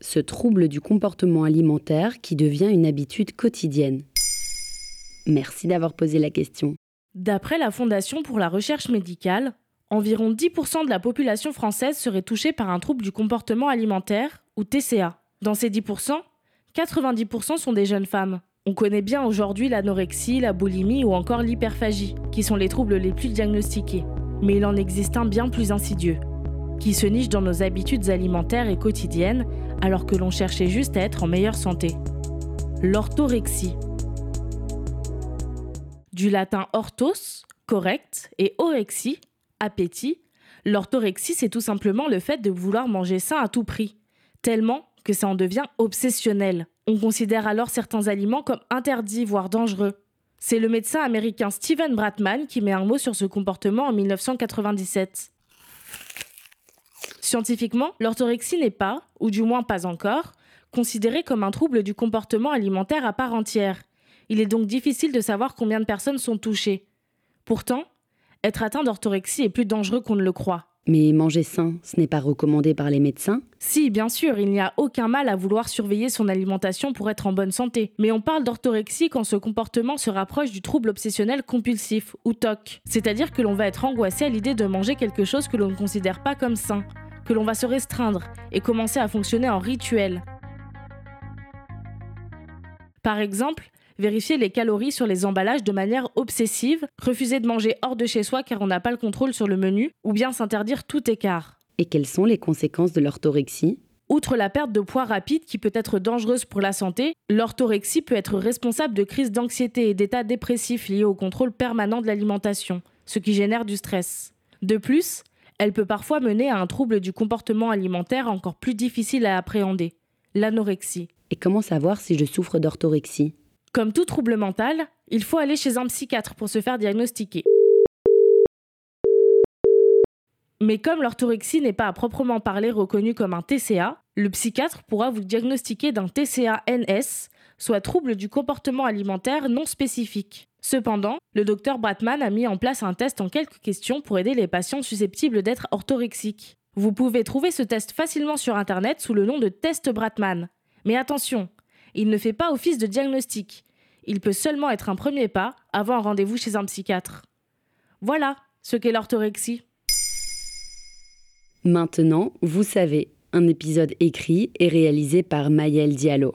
ce trouble du comportement alimentaire qui devient une habitude quotidienne Merci d'avoir posé la question. D'après la Fondation pour la recherche médicale, environ 10% de la population française serait touchée par un trouble du comportement alimentaire, ou TCA. Dans ces 10%, 90% sont des jeunes femmes. On connaît bien aujourd'hui l'anorexie, la boulimie ou encore l'hyperphagie, qui sont les troubles les plus diagnostiqués. Mais il en existe un bien plus insidieux, qui se niche dans nos habitudes alimentaires et quotidiennes alors que l'on cherchait juste à être en meilleure santé. L'orthorexie. Du latin orthos, correct, et orexie, appétit, l'orthorexie c'est tout simplement le fait de vouloir manger sain à tout prix, tellement que ça en devient obsessionnel. On considère alors certains aliments comme interdits, voire dangereux. C'est le médecin américain Steven Bratman qui met un mot sur ce comportement en 1997. Scientifiquement, l'orthorexie n'est pas, ou du moins pas encore, considérée comme un trouble du comportement alimentaire à part entière. Il est donc difficile de savoir combien de personnes sont touchées. Pourtant, être atteint d'orthorexie est plus dangereux qu'on ne le croit. Mais manger sain, ce n'est pas recommandé par les médecins? Si, bien sûr, il n'y a aucun mal à vouloir surveiller son alimentation pour être en bonne santé. Mais on parle d'orthorexie quand ce comportement se rapproche du trouble obsessionnel compulsif, ou TOC. C'est-à-dire que l'on va être angoissé à l'idée de manger quelque chose que l'on ne considère pas comme sain, que l'on va se restreindre et commencer à fonctionner en rituel. Par exemple, vérifier les calories sur les emballages de manière obsessive, refuser de manger hors de chez soi car on n'a pas le contrôle sur le menu, ou bien s'interdire tout écart. Et quelles sont les conséquences de l'orthorexie? Outre la perte de poids rapide qui peut être dangereuse pour la santé, l'orthorexie peut être responsable de crises d'anxiété et d'états dépressifs liés au contrôle permanent de l'alimentation, ce qui génère du stress. De plus, elle peut parfois mener à un trouble du comportement alimentaire encore plus difficile à appréhender, l'anorexie. Et comment savoir si je souffre d'orthorexie? Comme tout trouble mental, il faut aller chez un psychiatre pour se faire diagnostiquer. Mais comme l'orthorexie n'est pas à proprement parler reconnue comme un TCA, le psychiatre pourra vous diagnostiquer d'un TCA-NS, soit trouble du comportement alimentaire non spécifique. Cependant, le docteur Bratman a mis en place un test en quelques questions pour aider les patients susceptibles d'être orthorexiques. Vous pouvez trouver ce test facilement sur Internet sous le nom de test Bratman. Mais attention, il ne fait pas office de diagnostic. Il peut seulement être un premier pas avant un rendez-vous chez un psychiatre. Voilà ce qu'est l'orthorexie. Maintenant, vous savez, un épisode écrit et réalisé par Mayel Diallo.